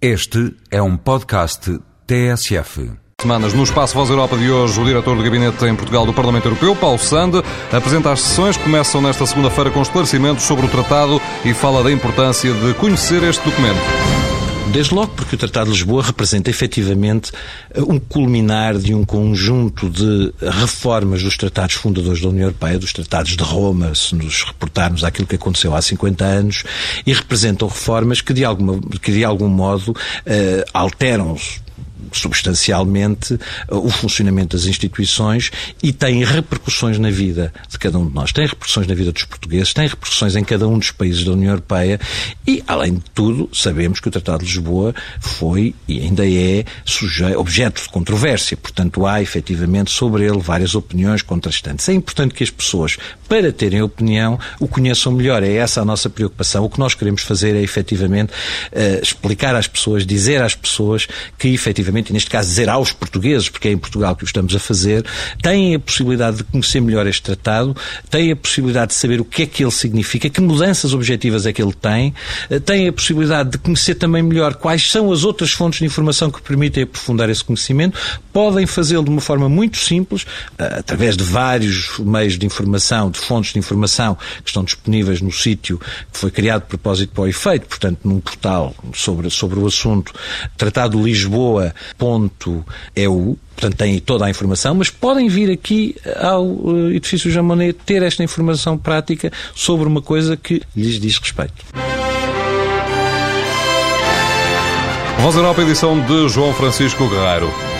Este é um podcast TSF. Semanas no Espaço Voz Europa de hoje, o diretor do Gabinete em Portugal do Parlamento Europeu, Paulo Sande, apresenta as sessões que começam nesta segunda-feira com esclarecimentos sobre o tratado e fala da importância de conhecer este documento. Desde logo porque o Tratado de Lisboa representa efetivamente um culminar de um conjunto de reformas dos tratados fundadores da União Europeia, dos tratados de Roma, se nos reportarmos àquilo que aconteceu há 50 anos, e representam reformas que de, alguma, que de algum modo uh, alteram substancialmente uh, o funcionamento das instituições e tem repercussões na vida de cada um de nós. Tem repercussões na vida dos portugueses, tem repercussões em cada um dos países da União Europeia e, além de tudo, sabemos que o Tratado de Lisboa foi e ainda é sujeito, objeto de controvérsia. Portanto, há efetivamente sobre ele várias opiniões contrastantes. É importante que as pessoas, para terem opinião, o conheçam melhor. É essa a nossa preocupação. O que nós queremos fazer é efetivamente uh, explicar às pessoas, dizer às pessoas que efetivamente e neste caso dizer aos portugueses, porque é em Portugal que o estamos a fazer, têm a possibilidade de conhecer melhor este tratado, têm a possibilidade de saber o que é que ele significa, que mudanças objetivas é que ele tem, eh, têm a possibilidade de conhecer também melhor quais são as outras fontes de informação que permitem aprofundar esse conhecimento, podem fazê-lo de uma forma muito simples, eh, através de vários meios de informação, de fontes de informação que estão disponíveis no sítio que foi criado de propósito para o efeito, portanto, num portal sobre, sobre o assunto, Tratado Lisboa .eu, portanto têm toda a informação, mas podem vir aqui ao eh, edifício Jamonet ter esta informação prática sobre uma coisa que lhes diz respeito. Voz Europa, edição de João Francisco Guerreiro.